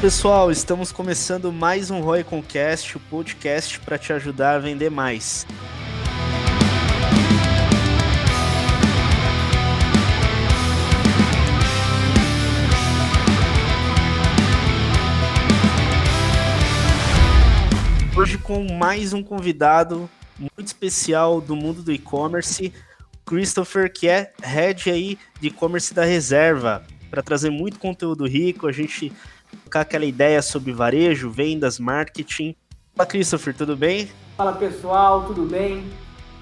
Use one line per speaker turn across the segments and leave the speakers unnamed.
pessoal, estamos começando mais um Roy Concast, o podcast para te ajudar a vender mais. Com mais um convidado muito especial do mundo do e-commerce, Christopher, que é head aí de e-commerce da Reserva, para trazer muito conteúdo rico. A gente trocar aquela ideia sobre varejo, vendas, marketing. Fala, Christopher, tudo bem?
Fala, pessoal, tudo bem?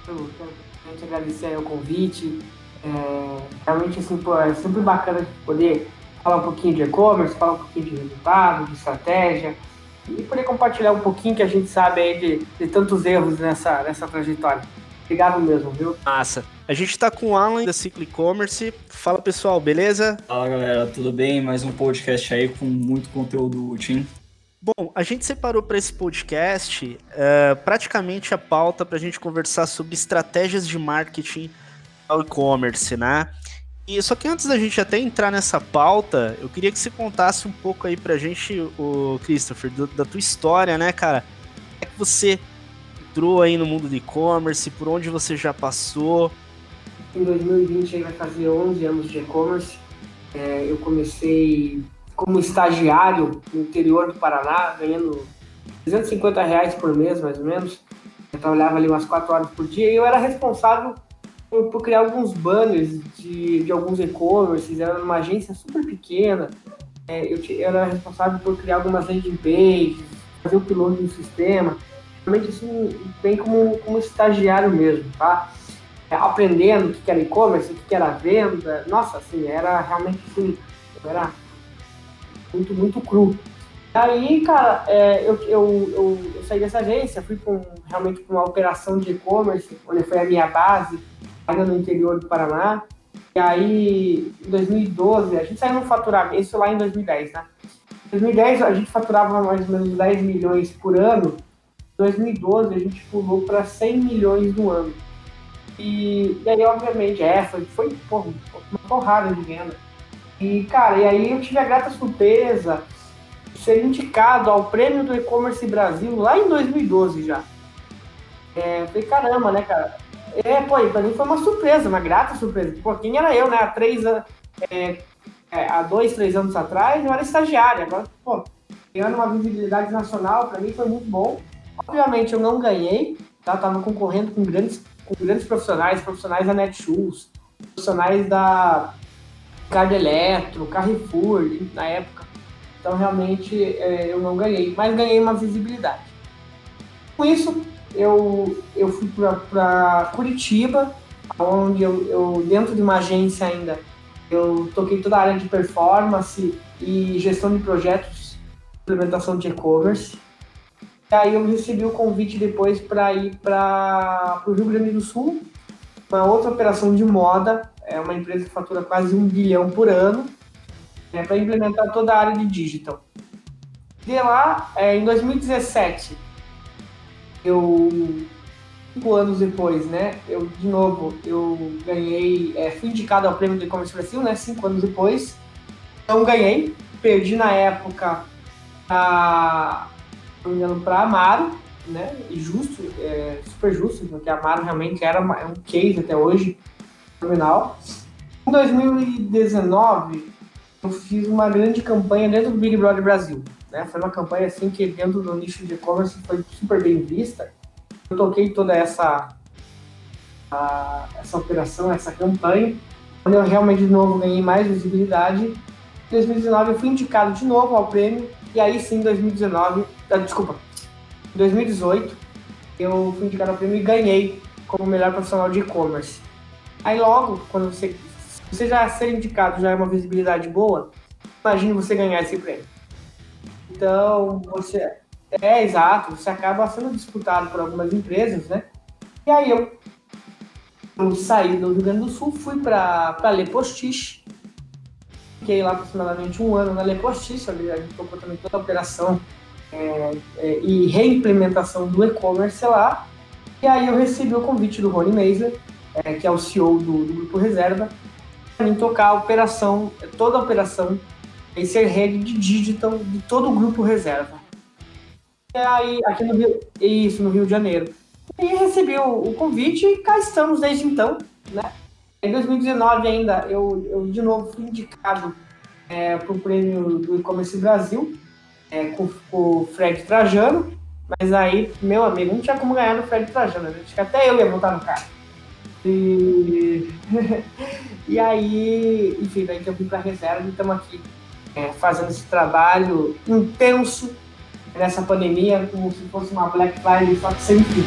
Eu quero agradecer o convite. É, realmente, assim, pô, é sempre bacana poder falar um pouquinho de e-commerce, falar um pouquinho de resultado, de estratégia e poder compartilhar um pouquinho que a gente sabe aí de, de tantos erros nessa, nessa trajetória. Obrigado mesmo, viu?
Massa. A gente está com o Alan da Ciclo E-Commerce. Fala pessoal, beleza?
Fala galera, tudo bem? Mais um podcast aí com muito conteúdo útil.
Bom, a gente separou para esse podcast uh, praticamente a pauta para a gente conversar sobre estratégias de marketing ao e-commerce, né? E só que antes da gente até entrar nessa pauta, eu queria que você contasse um pouco aí para a gente, o Christopher, do, da tua história, né, cara? Como é que você entrou aí no mundo do e-commerce, por onde você já passou?
Em 2020 aí vai fazer 11 anos de e-commerce. É, eu comecei como estagiário no interior do Paraná, ganhando 350 reais por mês, mais ou menos. Eu trabalhava ali umas 4 horas por dia e eu era responsável por, por criar alguns banners de, de alguns e-commerces. Era uma agência super pequena. É, eu, era responsável por criar algumas landing pages, fazer o piloto do sistema. Realmente, assim, bem como, como estagiário mesmo, tá? aprendendo o que era e-commerce, o que era venda. Nossa, assim, era realmente assim, era muito, muito cru. Aí, cara, é, eu, eu, eu, eu, saí dessa agência, fui com, realmente para uma operação de e-commerce, onde foi a minha base, ainda no interior do Paraná. E aí, em 2012, a gente saiu no faturamento, isso lá em 2010, né? Em 2010, a gente faturava mais ou menos 10 milhões por ano. Em 2012, a gente pulou para 100 milhões no ano. E, e aí, obviamente, é, foi, foi porra, uma porrada de venda. E, cara, e aí eu tive a grata surpresa de ser indicado ao prêmio do e-commerce Brasil lá em 2012 já. É, falei, caramba, né, cara? É, pô, pra mim foi uma surpresa, uma grata surpresa. Pô, quem era eu, né? Há três é, é, há dois, três anos atrás, eu era estagiário. Agora, pô, ganhando uma visibilidade nacional, para mim foi muito bom. Obviamente eu não ganhei, tá? Tava concorrendo com grandes com grandes profissionais, profissionais da Netshoes, profissionais da Card Eletro, Carrefour, na época. Então, realmente, é, eu não ganhei, mas ganhei uma visibilidade. Com isso, eu, eu fui para Curitiba, onde eu, eu, dentro de uma agência ainda, eu toquei toda a área de performance e gestão de projetos, implementação de e-commerce. E aí eu recebi o convite depois para ir para o Rio Grande do Sul, uma outra operação de moda, é uma empresa que fatura quase um bilhão por ano, é, para implementar toda a área de digital. De lá, é, em 2017, eu cinco anos depois, né? Eu de novo eu ganhei, é, fui indicado ao prêmio do e-commerce Brasil, né? Cinco anos depois, não ganhei, perdi na época a não para Amaro, né? E justo, é, super justo, porque a Amaro realmente era uma, é um case até hoje, fenomenal. Em 2019, eu fiz uma grande campanha dentro do Big Brother Brasil. Né? Foi uma campanha assim que dentro do nicho de e-commerce foi super bem vista. Eu toquei toda essa a, essa operação, essa campanha, quando eu realmente de novo ganhei mais visibilidade. Em 2019 eu fui indicado de novo ao prêmio e aí sim, em 2019, ah, desculpa, em 2018, eu fui indicado ao prêmio e ganhei como melhor profissional de e-commerce. Aí logo, quando você, você já ser indicado já é uma visibilidade boa, imagine você ganhar esse prêmio. Então, você é exato, você acaba sendo disputado por algumas empresas, né? E aí eu, eu saí do Rio Grande do Sul, fui para Le Postiche, fiquei lá aproximadamente um ano na Le Postiche, ali a gente tocou também toda a operação é, é, e reimplementação do e-commerce lá. E aí eu recebi o convite do Rony Meisler, é, que é o CEO do, do Grupo Reserva, para mim tocar a operação, toda a operação e ser head de digital de todo o Grupo Reserva. E aí, aqui no Rio, isso, no Rio de Janeiro. E recebi o, convite e cá estamos desde então, né? Em 2019 ainda, eu, eu de novo fui indicado é, para o prêmio do e-commerce Brasil, é, com, com, o Fred Trajano, mas aí, meu amigo, não tinha como ganhar no Fred Trajano, né? acho que até eu ia voltar no carro. E, e aí, enfim, daí eu vim para reserva e estamos aqui é, fazendo esse trabalho intenso nessa pandemia, como se fosse uma Black Friday, só que sem fim.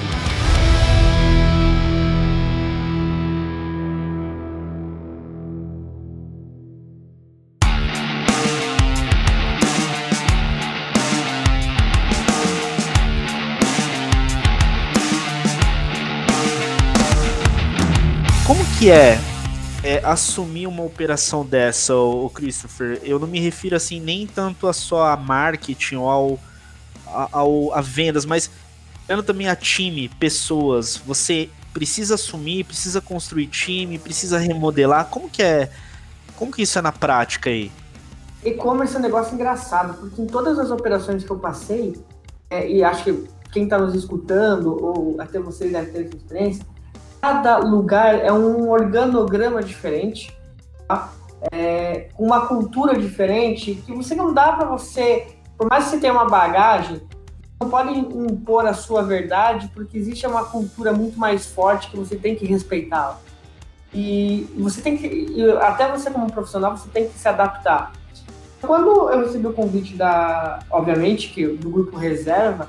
que é, é, assumir uma operação dessa, o Christopher? Eu não me refiro assim nem tanto a só a marketing ou ao, a, ao, a vendas, mas olhando também a time, pessoas. Você precisa assumir, precisa construir time, precisa remodelar. Como que é? Como que isso é na prática aí?
E-commerce é um negócio engraçado, porque em todas as operações que eu passei, é, e acho que quem está nos escutando, ou até vocês devem ter essa experiência, cada lugar é um organograma diferente, tá? é, uma cultura diferente, que você não dá para você, por mais que você tenha uma bagagem, não pode impor a sua verdade, porque existe uma cultura muito mais forte que você tem que respeitar. E você tem que, até você como profissional, você tem que se adaptar. Quando eu recebi o convite da, obviamente, que do grupo Reserva,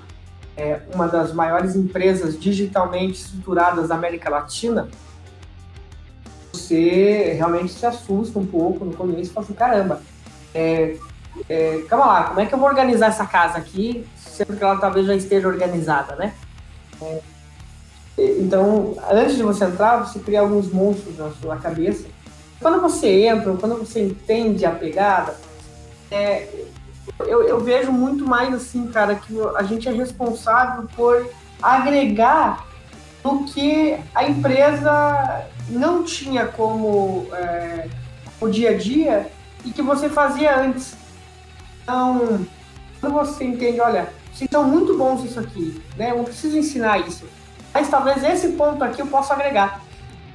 é uma das maiores empresas digitalmente estruturadas da América Latina, você realmente se assusta um pouco no começo e fala assim, caramba, é, é, calma lá, como é que eu vou organizar essa casa aqui, sendo que ela talvez já esteja organizada, né? É, então, antes de você entrar, você cria alguns monstros na sua cabeça. Quando você entra, quando você entende a pegada, é, eu, eu vejo muito mais assim, cara, que a gente é responsável por agregar do que a empresa não tinha como é, o dia a dia e que você fazia antes. Então, quando você entende, olha, vocês são muito bons isso aqui, né? Eu preciso ensinar isso. Mas talvez esse ponto aqui eu possa agregar.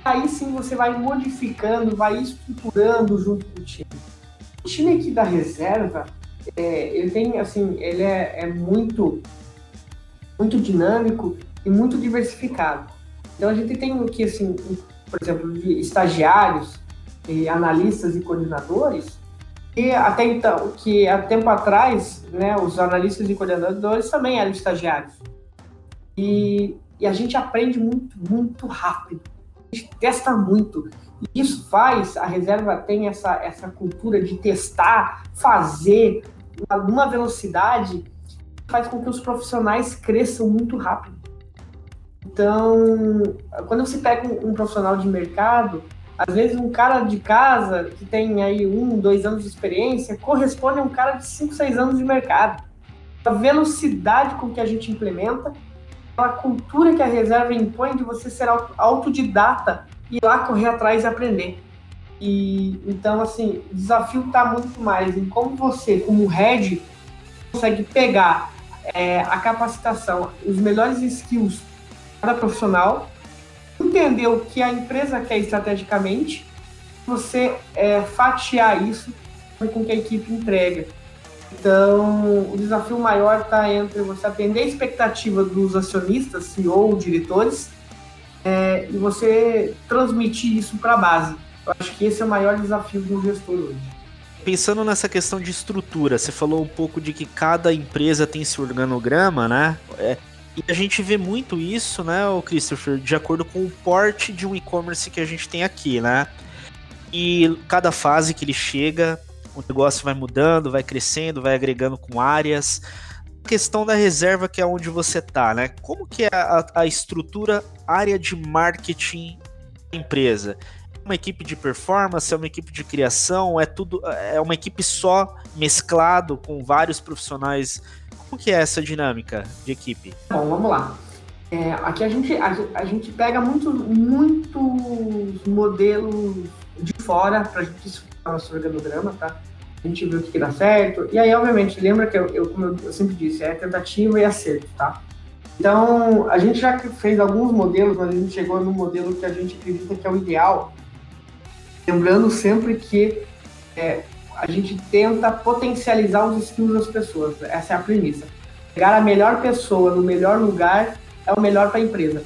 Aí sim você vai modificando, vai estruturando junto com o time. O time aqui da reserva, é, ele tem, assim, ele é, é muito, muito dinâmico e muito diversificado. Então a gente tem aqui, assim, por exemplo, estagiários, e analistas e coordenadores, e até então, que há tempo atrás, né, os analistas e coordenadores também eram estagiários. E, e a gente aprende muito, muito rápido. A gente testa muito. E isso faz, a reserva tem essa, essa cultura de testar, fazer, numa velocidade que faz com que os profissionais cresçam muito rápido. Então, quando você pega um, um, profissional de mercado, às vezes um cara de casa que tem aí um, dois anos de experiência corresponde a um cara de cinco, seis anos de mercado. A velocidade com que a gente implementa, a cultura que a reserva impõe de você ser autodidata e ir lá correr atrás e aprender. E então, assim, o desafio está muito mais em como você, como head, consegue pegar é, a capacitação, os melhores skills para profissional, entender o que a empresa quer estrategicamente, você é, fatiar isso com que a equipe entrega. Então, o desafio maior está entre você atender a expectativa dos acionistas, CEO, diretores, é, e você transmitir isso para a base. Eu acho que esse é o maior desafio do gestor hoje.
Pensando nessa questão de estrutura, você falou um pouco de que cada empresa tem seu organograma, né? É, e a gente vê muito isso, né, o Christopher, de acordo com o porte de um e-commerce que a gente tem aqui, né? E cada fase que ele chega, o negócio vai mudando, vai crescendo, vai agregando com áreas. questão da reserva, que é onde você tá, né? Como que é a, a estrutura, área de marketing da empresa? Uma equipe de performance, é uma equipe de criação, é tudo, é uma equipe só mesclado com vários profissionais. Como que é essa dinâmica de equipe?
Bom, vamos lá. É, aqui a gente, a, a, gente pega muito, muitos modelos de fora para a gente estruturar nosso organograma, tá? A gente vê o que, que dá certo. E aí, obviamente, lembra que eu, eu como eu, sempre disse, é tentativa e acerto, tá? Então, a gente já fez alguns modelos, mas a gente chegou no modelo que a gente acredita que é o ideal. Lembrando sempre que é, a gente tenta potencializar os skills das pessoas. Essa é a premissa. Pegar a melhor pessoa no melhor lugar é o melhor para a empresa.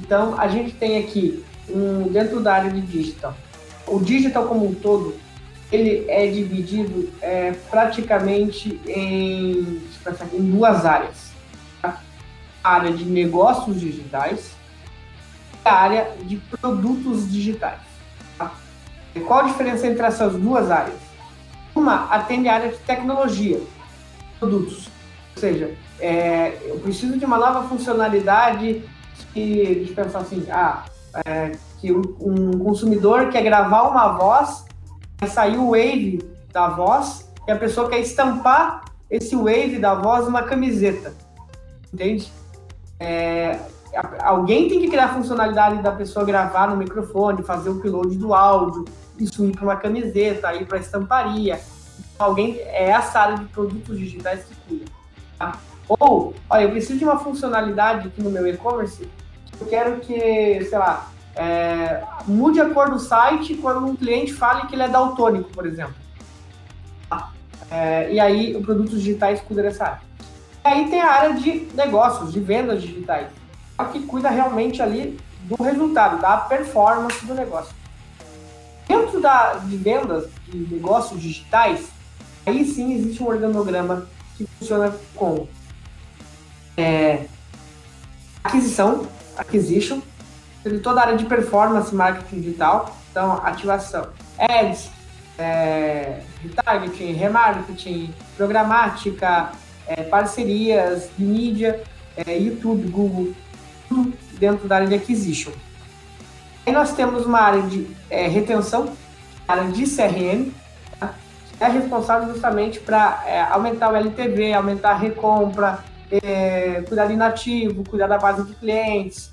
Então, a gente tem aqui, um, dentro da área de digital, o digital como um todo, ele é dividido é, praticamente em, em duas áreas. Tá? A área de negócios digitais e a área de produtos digitais. Tá? qual a diferença entre essas duas áreas? Uma atende a área de tecnologia, produtos. Ou seja, é, eu preciso de uma nova funcionalidade que, de pensar assim, ah, é, que um consumidor quer gravar uma voz, sair o wave da voz e a pessoa quer estampar esse wave da voz numa camiseta, entende? É, alguém tem que criar a funcionalidade da pessoa gravar no microfone, fazer o upload do áudio, isso ir para uma camiseta, ir para estamparia. Alguém é essa área de produtos digitais que cuida. Tá? Ou, olha, eu preciso de uma funcionalidade aqui no meu e-commerce, eu quero que, sei lá, é, mude a cor do site quando um cliente fale que ele é daltônico, por exemplo. É, e aí, o produtos digitais cuida dessa área. E aí tem a área de negócios, de vendas digitais, é que cuida realmente ali do resultado, da performance do negócio. Da, de vendas de negócios digitais, aí sim existe um organograma que funciona com é, aquisição, acquisition, toda a área de performance marketing digital, então ativação, ads, é, retargeting, remarketing, programática, é, parcerias mídia, é, YouTube, Google, tudo dentro da área de acquisition. Aí nós temos uma área de é, retenção, área de CRM, é responsável justamente para é, aumentar o LTV, aumentar a recompra, é, cuidar de inativo, cuidar da base de clientes,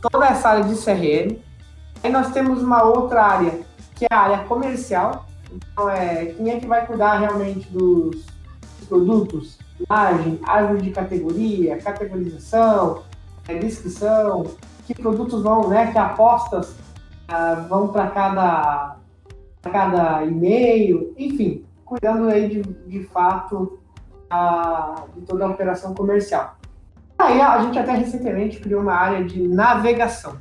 toda essa área de CRM. Aí nós temos uma outra área, que é a área comercial. Então, é, quem é que vai cuidar realmente dos produtos? Imagem, árvore de categoria, categorização, é, descrição, que produtos vão, né, que apostas ah, vão para cada, cada e-mail, enfim, cuidando aí de, de fato a, de toda a operação comercial. Aí a gente até recentemente criou uma área de navegação.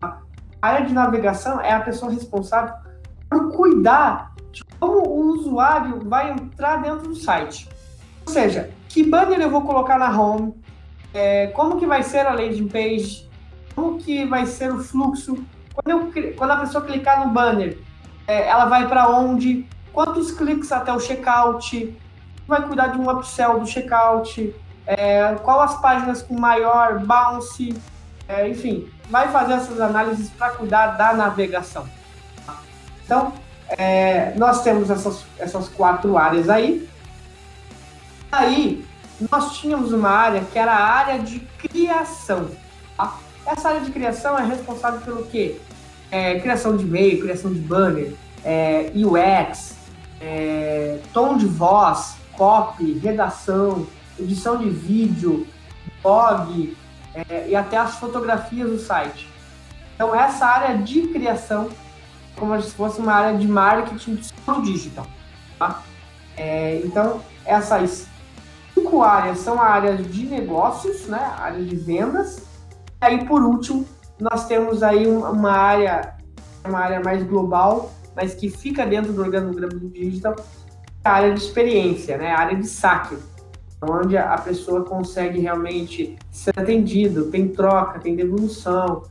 A área de navegação é a pessoa responsável por cuidar de como o usuário vai entrar dentro do site. Ou seja, que banner eu vou colocar na home, é, como que vai ser a landing page, como que vai ser o fluxo. Quando, eu, quando a pessoa clicar no banner, é, ela vai para onde, quantos cliques até o checkout, vai cuidar de um upsell do checkout, é, qual as páginas com maior bounce, é, enfim, vai fazer essas análises para cuidar da navegação. Então, é, nós temos essas, essas quatro áreas aí. Aí, nós tínhamos uma área que era a área de criação. Tá? Essa área de criação é responsável pelo quê? É, criação de e-mail, criação de banner, é, UX, é, tom de voz, copy, redação, edição de vídeo, blog é, e até as fotografias do site. Então, essa área de criação, como se fosse uma área de marketing do digital. Tá? É, então, essas cinco áreas são áreas de negócios, né? área de vendas. E aí, por último, nós temos aí uma área, uma área mais global, mas que fica dentro do organograma do digital, a área de experiência, né? A área de saque, onde a pessoa consegue realmente ser atendido, tem troca, tem devolução,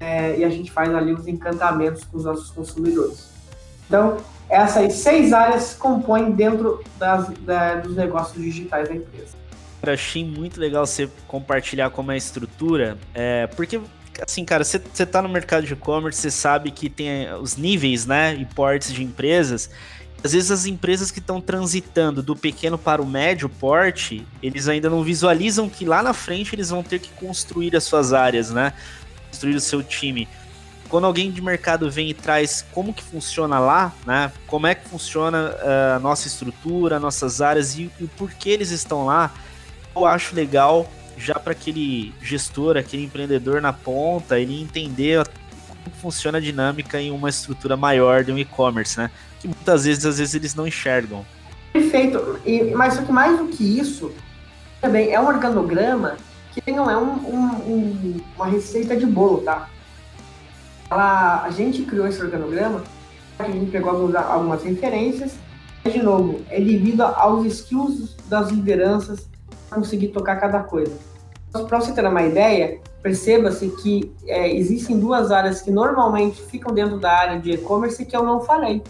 é, e a gente faz ali os encantamentos com os nossos consumidores. Então, essas seis áreas compõem dentro das, da, dos negócios digitais da empresa.
Eu achei muito legal você compartilhar como é a estrutura, é, porque assim, cara, você, tá no mercado de e-commerce, você sabe que tem os níveis, né, e portes de empresas. Às vezes as empresas que estão transitando do pequeno para o médio porte, eles ainda não visualizam que lá na frente eles vão ter que construir as suas áreas, né? Construir o seu time. Quando alguém de mercado vem e traz como que funciona lá, né? Como é que funciona eh, a nossa estrutura, nossas áreas e, e por que eles estão lá, eu acho legal já para aquele gestor, aquele empreendedor na ponta, ele entender como funciona a dinâmica em uma estrutura maior de um e-commerce, né? Que muitas vezes, às vezes eles não enxergam.
Perfeito. E, mas só que mais do que isso, também é um organograma que não é um, um, um, uma receita de bolo, tá? Ela, a gente criou esse organograma, a gente pegou algumas, algumas referências, e, de novo, é devido aos skills das lideranças conseguir tocar cada coisa. Para você ter uma ideia, perceba-se que é, existem duas áreas que normalmente ficam dentro da área de e-commerce que eu não falei.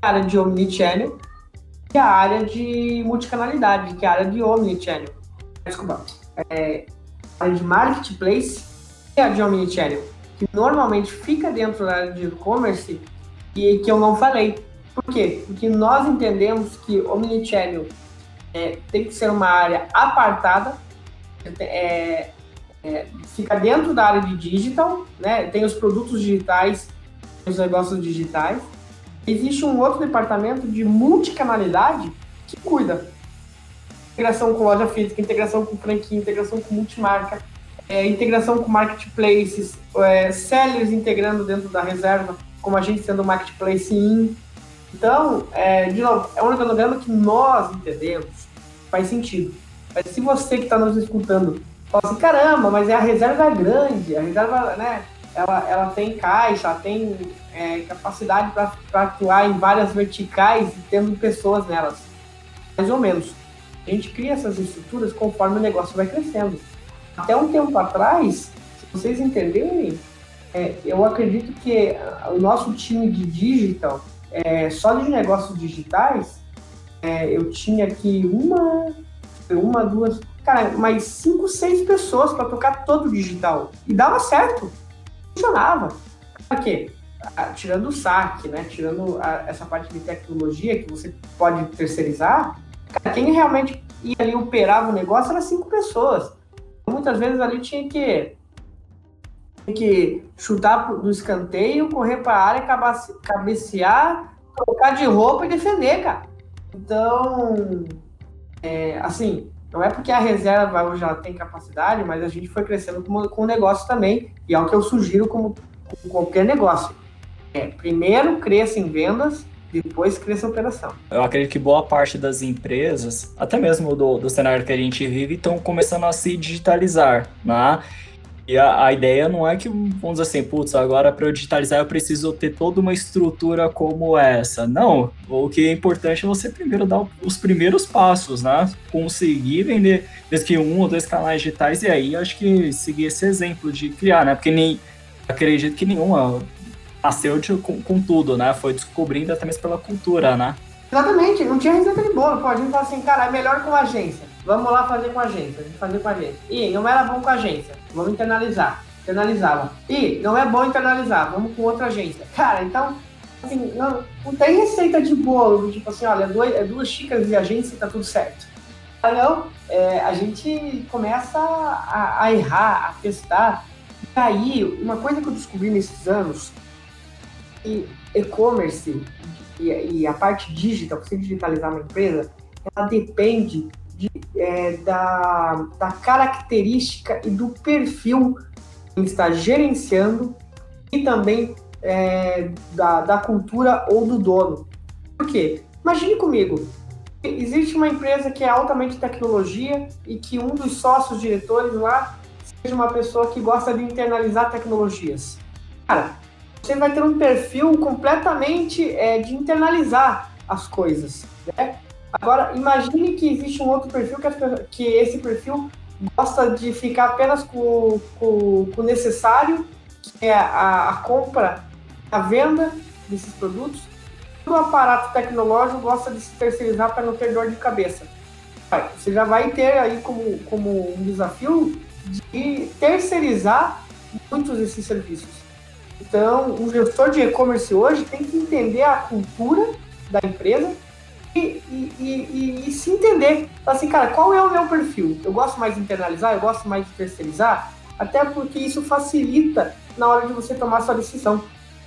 A área de omnichannel e a área de multicanalidade, que é a área de omnichannel. Desculpa. É, a área de marketplace e a de omnichannel, que normalmente fica dentro da área de e-commerce e que eu não falei. Por quê? Porque nós entendemos que omnichannel é, tem que ser uma área apartada, é, é, fica dentro da área de digital, né? Tem os produtos digitais, os negócios digitais. Existe um outro departamento de multicanalidade que cuida. Integração com loja física, integração com franquia, integração com multimarca, é, integração com marketplaces, é, sellers integrando dentro da reserva, como a gente sendo marketplace in. Então, é, de novo, é um organograma que nós entendemos, faz sentido. Mas se você que está nos escutando fala assim, caramba, mas é a reserva grande, a reserva, né, ela, ela tem caixa, ela tem é, capacidade para atuar em várias verticais e tendo pessoas nelas. Mais ou menos. A gente cria essas estruturas conforme o negócio vai crescendo. Até um tempo atrás, se vocês entenderem, é, eu acredito que o nosso time de digital, é, só de negócios digitais, é, eu tinha aqui uma, uma, duas, cara, mais cinco, seis pessoas para tocar todo o digital. E dava certo. Funcionava. Por quê? Ah, tirando o saque, né? Tirando a, essa parte de tecnologia que você pode terceirizar, cara, quem realmente ia ali operava o negócio era cinco pessoas. Muitas vezes ali tinha que tinha que chutar do escanteio, correr para a área, cabecear, trocar de roupa e defender, cara. Então, é, assim, não é porque a reserva já tem capacidade, mas a gente foi crescendo com, com o negócio também, e é o que eu sugiro como, como qualquer negócio. É, primeiro cresça em vendas, depois cresça a operação.
Eu acredito que boa parte das empresas, até mesmo do, do cenário que a gente vive, estão começando a se digitalizar, né? E a, a, ideia não é que, vamos dizer assim, putz, agora para eu digitalizar eu preciso ter toda uma estrutura como essa. Não, o que é importante é você primeiro dar os primeiros passos, né? Conseguir vender, desde que um ou dois canais digitais, e aí acho que seguir esse exemplo de criar, né? Porque nem, acredito que nenhuma nasceu de, com, com tudo, né? Foi descobrindo até mesmo pela cultura, né?
Exatamente, não tinha receita de bolo. Pô, a gente fala assim, cara, é melhor com agência. Vamos lá fazer com agência, a gente fazer com agência. E não era bom com agência, vamos internalizar. Internalizava. E não é bom internalizar, vamos com outra agência. Cara, então, assim, não, não tem receita de bolo, tipo assim, olha, duas, é duas xícaras de agência e tá tudo certo. Ah, não, é, a gente começa a, a errar, a testar. E aí, uma coisa que eu descobri nesses anos, que e-commerce e, e a parte digital, você digitalizar uma empresa, ela depende de, é, da, da característica e do perfil que está gerenciando e também é, da, da cultura ou do dono. Por quê? Imagine comigo, existe uma empresa que é altamente tecnologia e que um dos sócios diretores lá seja uma pessoa que gosta de internalizar tecnologias. Cara, você vai ter um perfil completamente é, de internalizar as coisas. Né? Agora, imagine que existe um outro perfil que, que esse perfil gosta de ficar apenas com, com, com o necessário, que é a, a compra, a venda desses produtos. O aparato tecnológico gosta de se terceirizar para não ter dor de cabeça. você já vai ter aí como, como um desafio de terceirizar muitos desses serviços. Então, o gestor de e-commerce hoje tem que entender a cultura da empresa e, e, e, e, se entender. Assim, cara, qual é o meu perfil? Eu gosto mais de internalizar, eu gosto mais de terceirizar, até porque isso facilita na hora de você tomar sua decisão.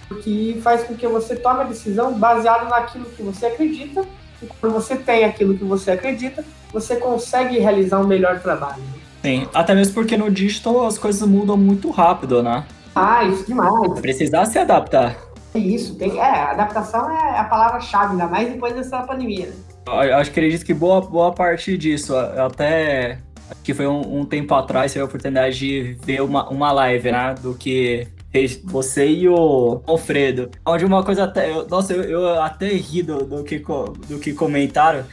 Porque faz com que você tome a decisão baseado naquilo que você acredita, e quando você tem aquilo que você acredita, você consegue realizar um melhor trabalho.
Sim, até mesmo porque no digital as coisas mudam muito rápido, né?
Ah, isso demais.
Precisar se adaptar.
É isso, tem, é, adaptação é a palavra-chave, ainda mais depois dessa pandemia. Né?
Eu acho que acredito que boa, boa parte disso, até que foi um, um, tempo atrás, tive a oportunidade de ver uma, uma live, né, do que você e o Alfredo, onde uma coisa até, eu, nossa, eu, eu, até ri do, do, que, do que comentaram,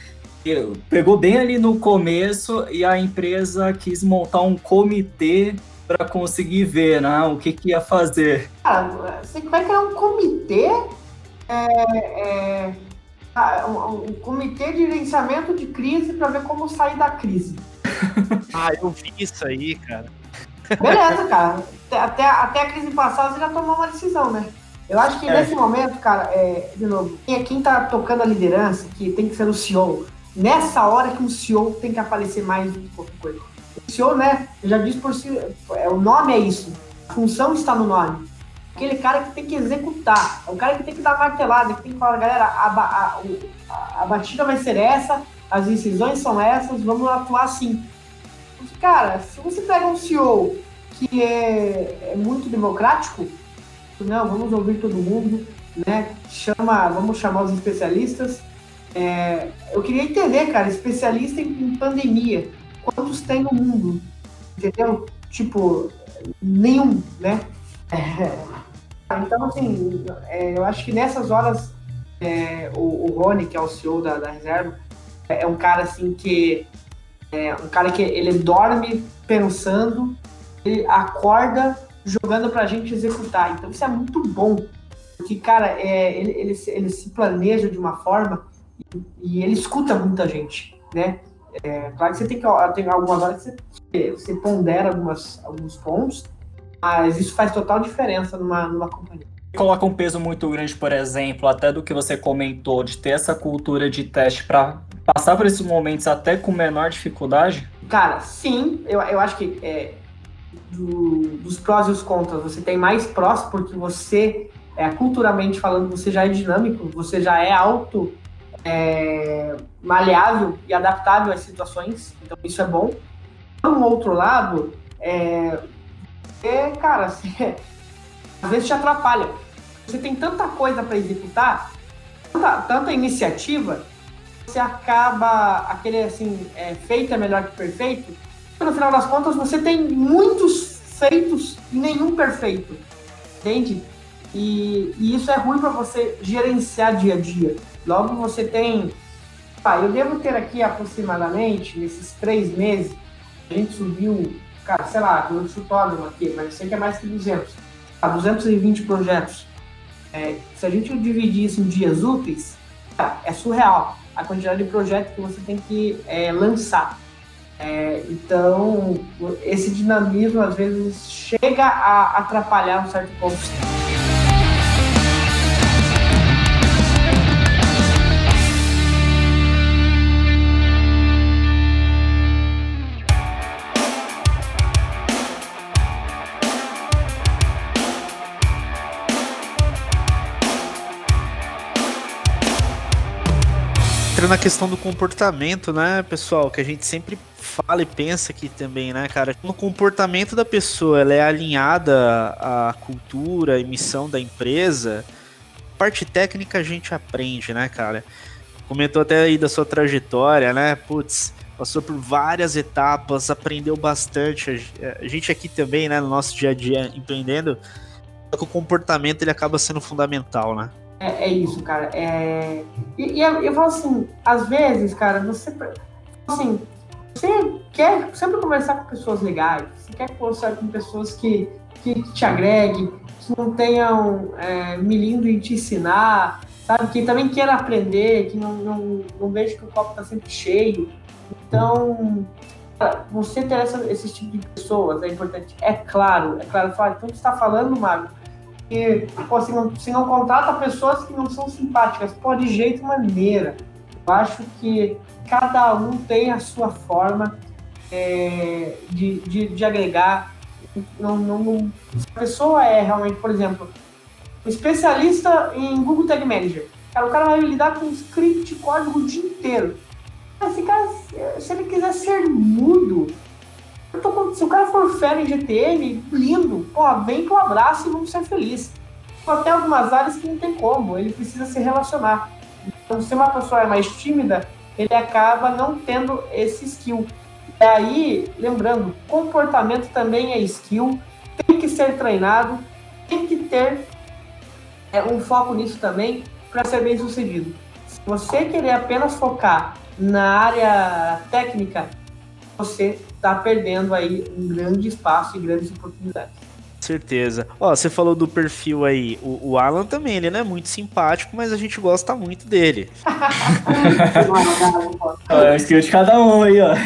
pegou bem ali no começo e a empresa quis montar um comitê para conseguir ver, né, o que, que ia fazer.
Cara, você vai criar um comitê, é, é, um, um, comitê de gerenciamento de crise para ver como sair da crise.
ah, eu vi isso aí, cara.
Beleza, cara. Até, até a crise passar, você já tomou uma decisão, né? Eu acho que é. nesse momento, cara, é, de novo, quem tá tocando a liderança, que tem que ser o CEO, nessa hora que o CEO tem que aparecer mais do que qualquer coisa. CEO, né, eu já disse por si, é, o nome é isso, a função está no nome. Aquele cara que tem que executar, é o cara que tem que dar martelada, que tem que falar, galera, a, a, a, a batida vai ser essa, as decisões são essas, vamos atuar assim. Porque, cara, se você pega um CEO que é, é muito democrático, não, vamos ouvir todo mundo, né? Chama, vamos chamar os especialistas, é, eu queria entender, cara, especialista em, em, pandemia, quantos tem no mundo? Entendeu? Tipo, nenhum, né? É, então, assim, é, eu acho que nessas horas, é, o, o Rony, que é o CEO da, da reserva, é, é um cara assim que é um cara que ele dorme pensando, ele acorda jogando pra gente executar. Então isso é muito bom. Porque, cara, é, ele, ele, ele se planeja de uma forma e ele escuta muita gente, né? É, claro que você tem que tem algumas horas que você, você pondera algumas, alguns pontos, mas isso faz total diferença numa, numa companhia.
Coloca um peso muito grande, por exemplo, até do que você comentou, de ter essa cultura de teste para passar por esses momentos até com menor dificuldade?
Cara, sim, eu, eu acho que é, do, dos prós e os contras, você tem mais prós porque você, é, culturalmente falando, você já é dinâmico, você já é alto é, maleável e adaptável às situações, então isso é bom. Por um outro lado, é, é cara, às vezes te atrapalha. Você tem tanta coisa para executar, tanta, tanta, iniciativa, você acaba, aquele assim, é, feito é melhor que perfeito, no final das contas você tem muitos feitos e nenhum perfeito, entende? E, e isso é ruim para você gerenciar dia a dia. Logo, você tem. Ah, eu devo ter aqui aproximadamente, nesses três meses, a gente subiu, cara, sei lá, eu chutódromo aqui, mas eu sei que é mais que 200. Ah, 220 projetos. É, se a gente dividir isso em dias úteis, é surreal a quantidade de projetos que você tem que é, lançar. É, então, esse dinamismo às vezes chega a atrapalhar um certo ponto.
Entra na questão do comportamento, né, pessoal? Que a gente sempre fala e pensa aqui também, né, cara? No comportamento da pessoa, ela é alinhada à cultura e missão da empresa. Parte técnica a gente aprende, né, cara? Comentou até aí da sua trajetória, né? Putz, passou por várias etapas, aprendeu bastante. A gente aqui também, né, no nosso dia a dia empreendendo, o comportamento ele acaba sendo fundamental, né?
É, é isso, cara. É... E, e eu, eu falo assim, às vezes, cara, você. Assim, você quer sempre conversar com pessoas legais, você quer conversar com pessoas que, que te agreguem, que não tenham é, milindro em te ensinar, sabe? Que também queira aprender, que não, não, não veja que o copo está sempre cheio. Então, você ter essa, esse tipo de pessoas é importante. É claro, é claro. Fala, então você está falando, Mário, que pô, se, não, se não contrata pessoas que não são simpáticas, pô, de jeito maneira. Eu acho que cada um tem a sua forma é, de, de, de, agregar. Não, não, não, se a pessoa é realmente, por exemplo, um especialista em Google Tag Manager, cara, o cara vai lidar com script, código o dia inteiro. Esse cara, se ele quiser ser mudo, tô, se o cara for fera em GTM, lindo, pô, vem pro abraço e vamos ser felizes. Até algumas áreas que não tem como, ele precisa se relacionar. Então, se uma pessoa é mais tímida, ele acaba não tendo esse skill. E aí, lembrando, comportamento também é skill, tem que ser treinado, tem que ter é, um foco nisso também para ser bem sucedido. Se você querer apenas focar na área técnica, você está perdendo aí um grande espaço e grandes oportunidades.
Certeza. Ó, você falou do perfil aí. O, o, Alan também, ele não é muito simpático, mas a gente gosta muito dele.
é o estilo de cada um aí, ó.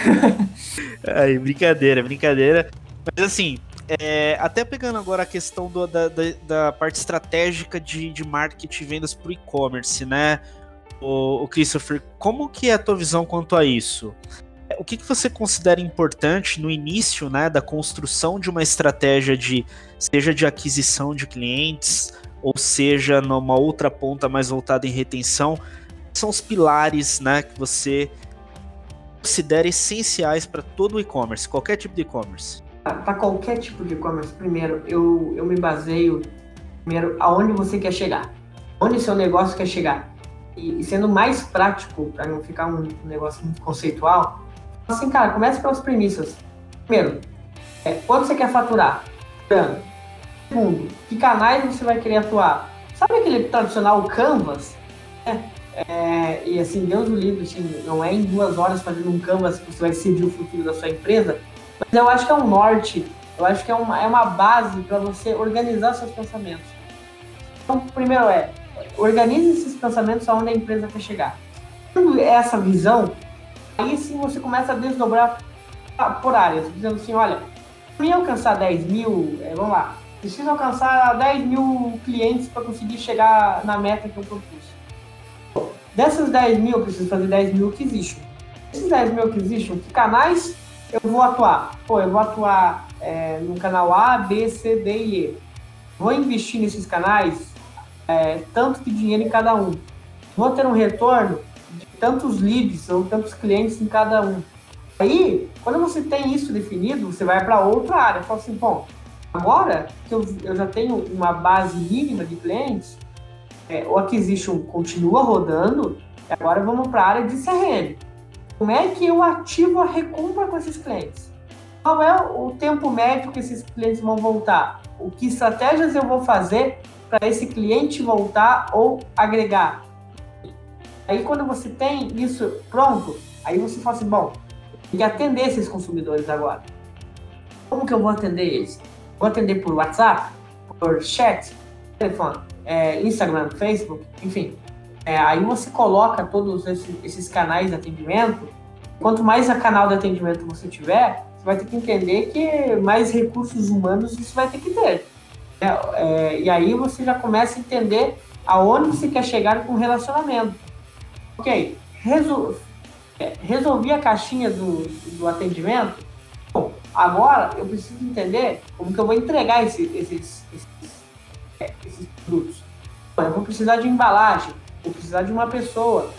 Aí, brincadeira, brincadeira. Mas assim, é, até pegando agora a questão do, da, da, da, parte estratégica de, de marketing e vendas para o e-commerce, né? O, o, Christopher, como que é a tua visão quanto a isso? O que, que você considera importante no início né, da construção de uma estratégia de seja de aquisição de clientes, ou seja, numa outra ponta mais voltada em retenção? São os pilares né, que você considera essenciais para todo o e-commerce, qualquer tipo de e-commerce?
Para qualquer tipo de e-commerce, primeiro, eu, eu me baseio primeiro aonde você quer chegar, onde seu negócio quer chegar. E, e sendo mais prático, para não ficar um negócio muito conceitual, assim, cara, comece pelas premissas. Primeiro, é, quanto você quer faturar? Segundo, que canais você vai querer atuar? Sabe aquele tradicional Canvas? É, é, e assim, Deus o livre, assim, não é em duas horas fazendo um Canvas que você vai decidir o futuro da sua empresa, mas eu acho que é um norte, eu acho que é uma, é uma base para você organizar seus pensamentos. Então, primeiro é, organize esses pensamentos aonde a empresa quer chegar. Tendo essa visão, aí sim você começa a desdobrar por áreas, dizendo assim, olha, para mim alcançar 10 mil, é, vamos lá, preciso alcançar 10 mil clientes para conseguir chegar na meta que eu propus. Dessas 10 mil, eu preciso fazer 10 mil aquisition. Esses 10 mil aquisition, que canais eu vou atuar? Pô, eu vou atuar é, no canal A, B, C, D e E. Vou investir nesses canais é, tanto de dinheiro em cada um. Vou ter um retorno tantos leads ou tantos clientes em cada um. Aí, quando você tem isso definido, você vai para outra área. Fala assim, bom, agora que eu, eu já tenho uma base mínima de clientes, é, o Acquisition continua rodando, agora vamos para a área de CRM. Como é que eu ativo a recompra com esses clientes? Qual é o tempo médio que esses clientes vão voltar? O que estratégias eu vou fazer para esse cliente voltar ou agregar? Aí quando você tem isso pronto, aí você fala assim, bom, tem que atender esses consumidores agora. Como que eu vou atender eles? Vou atender por WhatsApp, por chat, telefone, é, Instagram, Facebook, enfim. É, aí você coloca todos esses, esses, canais de atendimento. Quanto mais a canal de atendimento você tiver, você vai ter que entender que mais recursos humanos isso vai ter que ter. É, é, e aí você já começa a entender aonde você quer chegar com o relacionamento. Ok, resol, é, resolvi a caixinha do, do atendimento. Bom, agora eu preciso entender como que eu vou entregar esse, esses, esses, é, esses produtos. Eu vou precisar de embalagem vou precisar de uma pessoa,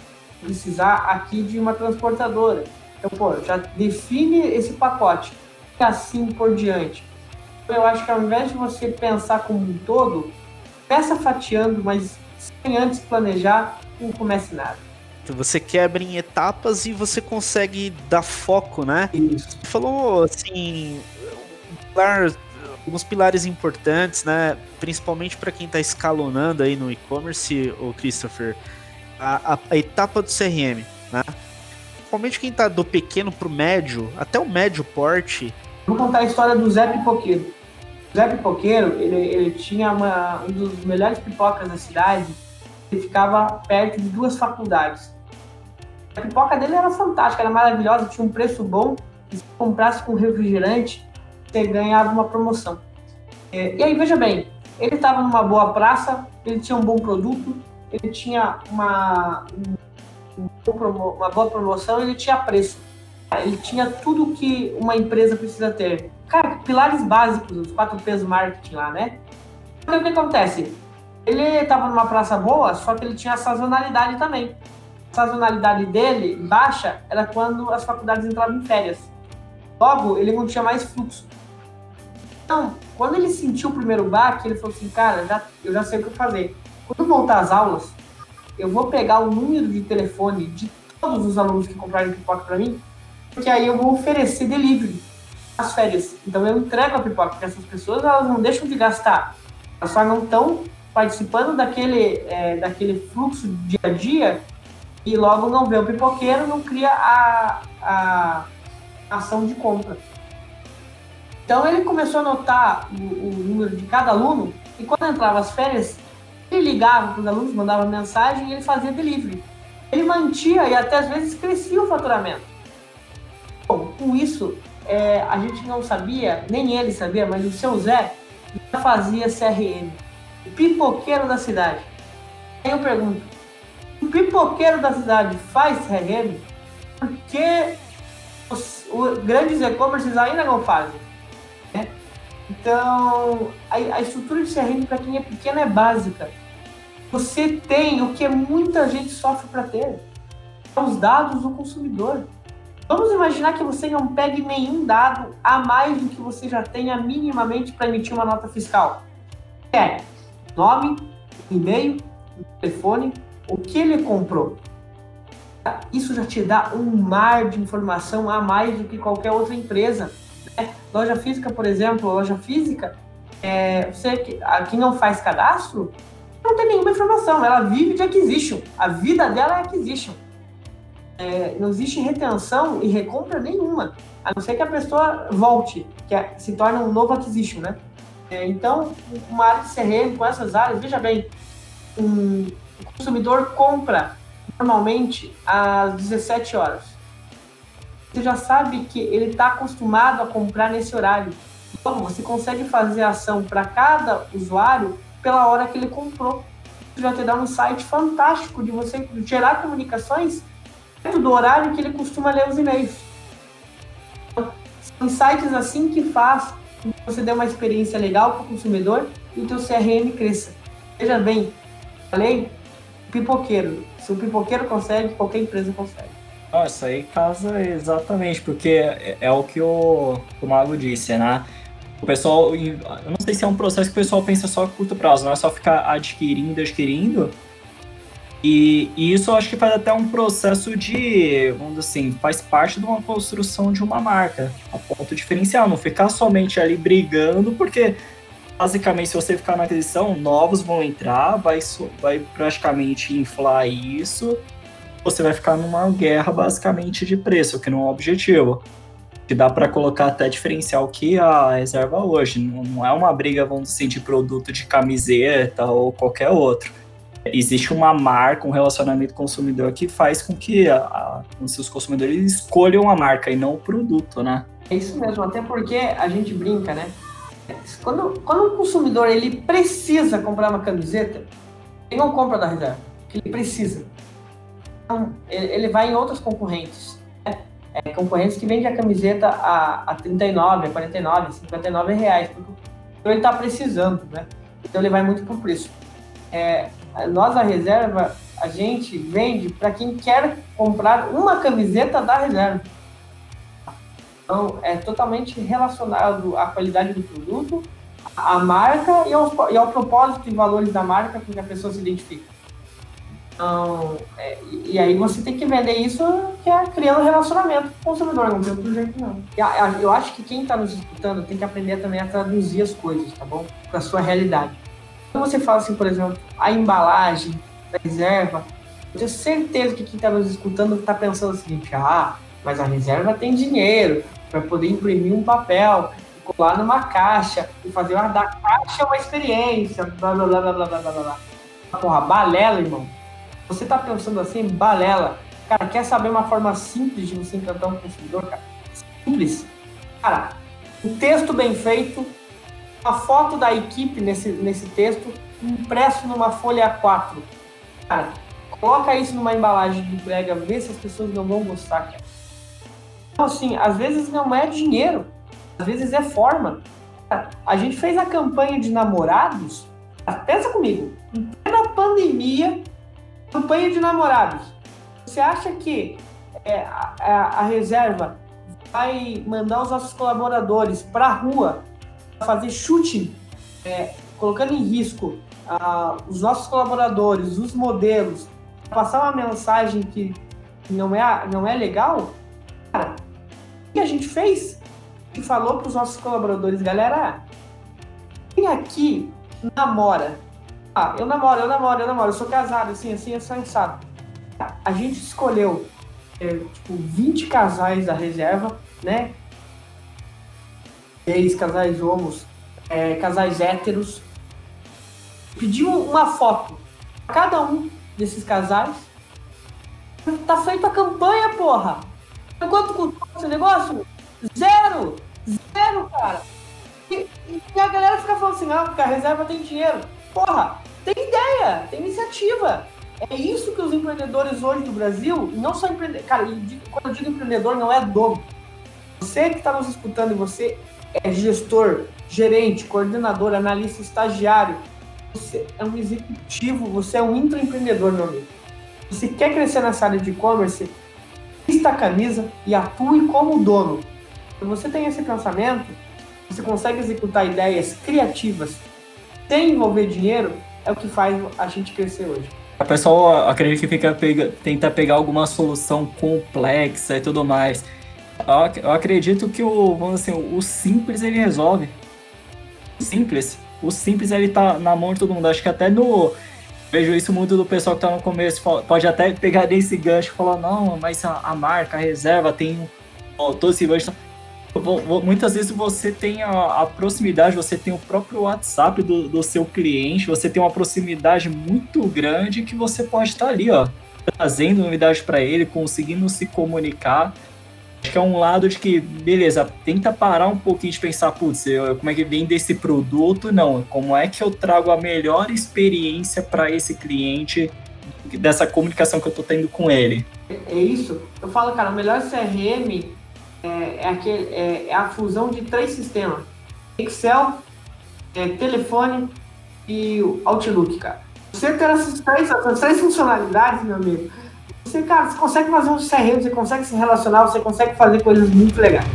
precisar aqui de uma transportadora. Então, pô, já define esse pacote e assim por diante. Eu acho que ao invés de você pensar como um todo, peça fatiando, mas sem antes planejar, não comece nada.
Você quebra em etapas e você consegue dar foco, né? Isso. Você falou assim, alguns pilares importantes, né? Principalmente para quem está escalonando aí no e-commerce, o Christopher, a, a, a, etapa do CRM, né? Principalmente quem está do pequeno para o médio, até o médio porte.
Vou contar a história do Zé Pipoqueiro. O Zé Pipoqueiro, ele, ele tinha uma, um dos melhores pipocas da cidade. Ele ficava perto de duas faculdades. A pipoca dele era fantástica, era maravilhosa, tinha um preço bom. Se comprasse com refrigerante, você ganhava uma promoção. É, e aí, veja bem, ele estava numa boa praça, ele tinha um bom produto, ele tinha uma, uma boa promoção, ele tinha preço. Ele tinha tudo que uma empresa precisa ter. Cara, pilares básicos, os quatro P's marketing lá, né? Então, o que acontece? Ele estava numa praça boa, só que ele tinha sazonalidade também. Sazonalidade dele, baixa, era quando as faculdades entravam em férias. Logo, ele não tinha mais fluxo. Então, quando ele sentiu o primeiro baque, ele falou assim, cara, já, eu já sei o que fazer. Quando voltar às aulas, eu vou pegar o número de telefone de todos os alunos que compraram pipoca para mim, porque aí eu vou oferecer delivery às férias. Então eu entrego a pipoca, porque essas pessoas elas não deixam de gastar. Elas só não estão participando daquele, é, daquele fluxo dia a dia e logo não vê o pipoqueiro, não cria a, a ação de compra. Então ele começou a anotar o, o número de cada aluno e quando entrava as férias, ele ligava para os alunos, mandava mensagem e ele fazia delivery. Ele mantinha e até às vezes crescia o faturamento. Bom, com isso, é, a gente não sabia, nem ele sabia, mas o seu Zé já fazia CRM. O pipoqueiro da cidade. Aí eu pergunto, pipoqueiro da cidade faz CRM? Por que os, os grandes e-commerces ainda não fazem? Então, a, a estrutura de CRM para quem é pequeno é básica. Você tem o que muita gente sofre para ter: os dados do consumidor. Vamos imaginar que você não pegue nenhum dado a mais do que você já tenha minimamente para emitir uma nota fiscal. É nome, e-mail, telefone, o que ele comprou. Isso já te dá um mar de informação a mais do que qualquer outra empresa. Loja física, por exemplo, loja física, é, você que aqui não faz cadastro, não tem nenhuma informação. Ela vive de acquisition. A vida dela é acquisition. É, não existe retenção e recompra nenhuma, a não ser que a pessoa volte, que é, se torne um novo acquisition, né? É, então, uma área de CRM com essas áreas, veja bem, um, o consumidor compra normalmente às 17 horas você já sabe que ele está acostumado a comprar nesse horário. Então, você consegue fazer ação para cada usuário pela hora que ele comprou. Isso já te dá um site fantástico de você gerar comunicações dentro do horário que ele costuma ler os e-mails. São sites assim que faz que você dê uma experiência legal para o consumidor e o teu CRM cresça. Veja bem, falei, pipoqueiro. Se o pipoqueiro consegue, qualquer empresa consegue.
Nossa, aí casa exatamente, porque é, é o que o, o Mago disse, né? O pessoal, eu não sei se é um processo que o pessoal pensa só a curto prazo, não é só ficar adquirindo, adquirindo. E, e isso eu acho que faz até um processo de, vamos assim, faz parte de uma construção de uma marca, a ponto diferencial, não ficar somente ali brigando, porque basicamente se você ficar na aquisição, novos vão entrar, vai, vai praticamente inflar isso, você vai ficar numa guerra basicamente de preço, que não é o objetivo. Que dá para colocar até diferencial que a reserva hoje. Não é uma briga, vamos dizer assim, de produto de camiseta ou qualquer outro. Existe uma marca, um relacionamento consumidor que faz com que a, a, os consumidores escolham a marca e não o produto, né?
É isso mesmo, até porque a gente brinca, né? Quando, quando o consumidor ele precisa comprar uma camiseta, ele não compra da reserva, que ele precisa ele vai em outros concorrentes. Né? É, concorrentes que vendem a camiseta a, a 39, a 49, 59 reais. Então ele está precisando, né? Então ele vai muito por preço. É, nós, a reserva, a gente vende para quem quer comprar uma camiseta da reserva. Então, é totalmente relacionado à qualidade do produto, à marca e ao, e ao propósito e valores da marca com que a pessoa se identifica. Então, é, e aí você tem que vender isso que é criando relacionamento com o consumidor, não tem outro jeito não. Eu acho que quem está nos escutando tem que aprender também a traduzir as coisas, tá bom? Para sua realidade. Quando você fala assim, por exemplo, a embalagem da reserva, eu tenho certeza que quem está nos escutando está pensando o seguinte, ah, mas a reserva tem dinheiro para poder imprimir um papel, colar numa caixa e fazer uma da caixa uma experiência, blá blá blá blá blá blá blá. Porra, balela, irmão você está pensando assim, balela. Cara, quer saber uma forma simples de você encantar um consumidor, cara? Simples. Cara, um texto bem feito, a foto da equipe nesse, nesse texto, impresso numa folha A4. Cara, coloca isso numa embalagem de brega, vê se as pessoas não vão gostar, cara. Então, assim, às vezes não é dinheiro, às vezes é forma. A gente fez a campanha de namorados, pensa comigo, plena pandemia, campanha de namorados. Você acha que é, a, a, a, reserva vai mandar os nossos colaboradores para a rua fazer shooting, é, colocando em risco uh, os nossos colaboradores, os modelos, passar uma mensagem que não é, não é legal? Gente fez? que falou para os nossos colaboradores, galera, quem aqui namora? Ah, eu namoro, eu namoro, eu namoro, eu sou casado, assim, assim, é sensado. A gente escolheu, é, tipo, 20 casais da reserva, né? Três casais homos, é, casais héteros. Pediu uma foto a cada um desses casais. Tá feita a campanha, porra! Quanto custou esse negócio? Zero! Zero, cara! E, e, a galera fica falando assim, ah, porque a reserva tem dinheiro. Porra, tem ideia, tem iniciativa. É isso que os empreendedores hoje do Brasil, não só empreendedores, cara, quando eu digo empreendedor, não é dono. Você que está nos escutando e você é gestor, gerente, coordenador, analista, estagiário, você é um executivo, você é um intraempreendedor, meu amigo. Você quer crescer nessa área de e-commerce, vista a camisa e atue como dono. Quando você tem esse pensamento, você consegue executar ideias criativas sem envolver dinheiro, é o que faz a gente crescer hoje.
A pessoa acredita que fica pega, tenta pegar alguma solução complexa e tudo mais. Eu acredito que o, vamos assim, o simples ele resolve. Simples. O simples ele tá na mão de todo mundo. Acho que até no. Vejo isso muito do pessoal que tá no começo. Pode até pegar desse gancho e falar, não, mas a, a marca, a reserva tem ó, todo esse gancho muitas vezes você tem a, a, proximidade, você tem o próprio WhatsApp do, do seu cliente, você tem uma proximidade muito grande que você pode estar ali, ó, trazendo novidade para ele, conseguindo se comunicar. Acho que é um lado de que, beleza, tenta parar um pouquinho de pensar, putz, eu, como é que vem desse produto? Não, como é que eu trago a melhor experiência para esse cliente dessa comunicação que eu tô tendo com ele?
É isso. Eu falo, cara, o melhor CRM é, é, aquele, é, é a fusão de três sistemas: Excel, é, telefone e Outlook, cara. Você ter essas três, essas três funcionalidades, meu amigo, você, cara, você consegue fazer um CRM, você consegue se relacionar, você consegue fazer coisas muito legais.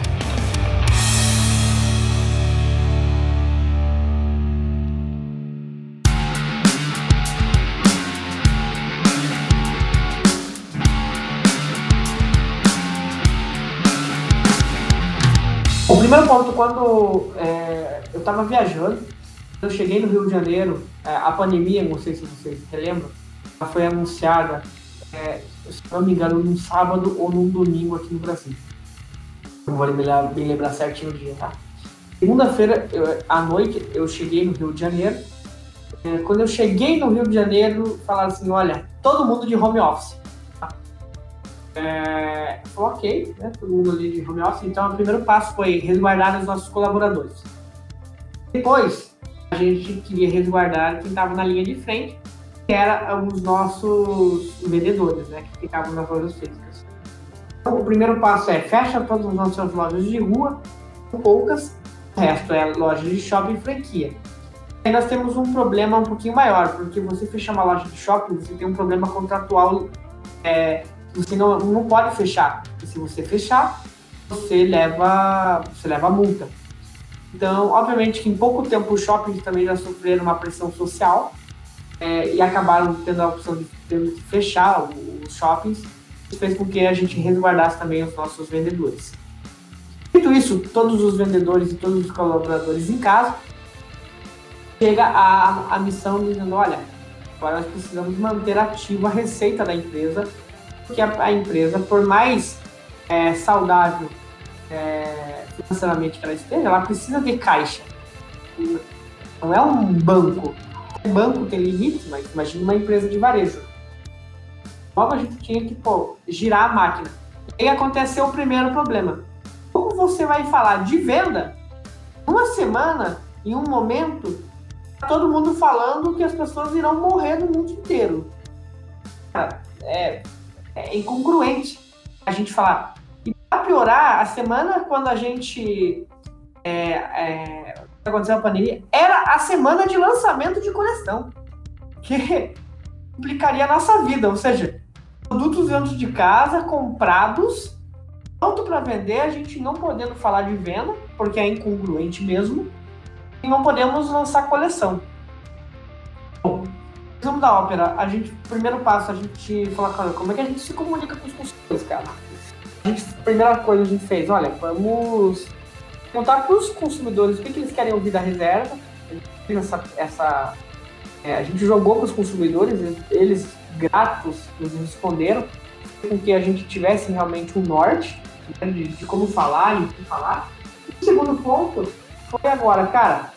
primeiro ponto, quando é, eu estava viajando, eu cheguei no Rio de Janeiro, é, a pandemia, não sei se vocês se lembram, foi anunciada, é, se não me engano, num sábado ou num domingo aqui no Brasil. Não vou me lembrar, me lembrar certinho o dia, tá? Segunda-feira, à noite, eu cheguei no Rio de Janeiro. É, quando eu cheguei no Rio de Janeiro, falaram assim, olha, todo mundo de home office. É, falou, ok, né, todo mundo ali de home office, então o primeiro passo foi resguardar os nossos colaboradores. Depois, a gente queria resguardar quem estava na linha de frente, que eram os nossos vendedores, né, que ficavam nas lojas físicas. Então, o primeiro passo é fecha todas as nossas lojas de rua, poucas, o resto é loja de shopping e franquia. Aí nós temos um problema um pouquinho maior, porque você fechar uma loja de shopping, você tem um problema contratual é, você não, não pode fechar. E se você fechar, você leva, você leva multa. Então, obviamente que em pouco tempo os shoppings também já sofreram uma pressão social é, e acabaram tendo a opção de fechar os shoppings. Isso fez com que a gente resguardasse também os nossos vendedores. Dito isso, todos os vendedores e todos os colaboradores em casa, chega a, a missão dizendo, olha, agora nós precisamos manter ativa a receita da empresa que a, a empresa, por mais é, saudável é, financeiramente que ela esteja, ela precisa de caixa. Não é um banco. Banco tem limites, mas imagine uma empresa de varejo. Logo a gente tinha que pô, girar a máquina. E aí aconteceu o primeiro problema. Como você vai falar de venda uma semana, em um momento, tá todo mundo falando que as pessoas irão morrer no mundo inteiro? É, é incongruente a gente falar. E para piorar, a semana quando a gente é, é, aconteceu a pandemia, era a semana de lançamento de coleção, que implicaria a nossa vida, ou seja, produtos dentro de casa, comprados, pronto para vender, a gente não podendo falar de venda, porque é incongruente mesmo, e não podemos lançar coleção. Bom, resumo da ópera, a gente, primeiro passo, a gente falou, cara, como é que a gente se comunica com os consumidores, cara? A gente, primeira coisa a gente fez, olha, vamos contar para os consumidores o que, que, eles querem ouvir da reserva. Essa, essa é, a gente jogou para os consumidores, eles gratos nos responderam, com que a gente tivesse realmente um norte né, de, de, como falar e o que falar. E o segundo ponto foi agora, cara,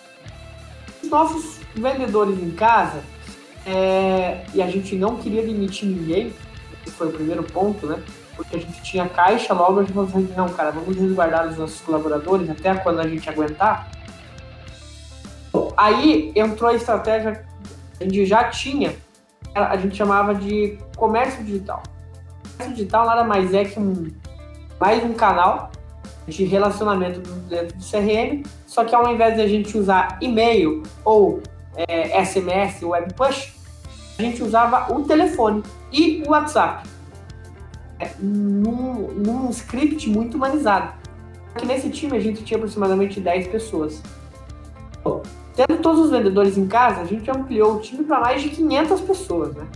os nossos vendedores em casa, é, e a gente não queria demitir ninguém, esse foi o primeiro ponto, né? Porque a gente tinha caixa, logo a gente falou assim, não, cara, vamos resguardar os nossos colaboradores até quando a gente aguentar. Aí entrou a estratégia a gente já tinha, a gente chamava de comércio digital. Comércio digital nada mais é que um, mais um canal de relacionamento dentro do CRM, só que ao invés de a gente usar e-mail ou é, SMS, web push, a gente usava o telefone e o WhatsApp num, num script muito humanizado. Aqui nesse time a gente tinha aproximadamente 10 pessoas. Tendo todos os vendedores em casa, a gente ampliou o time para mais de 500 pessoas, né?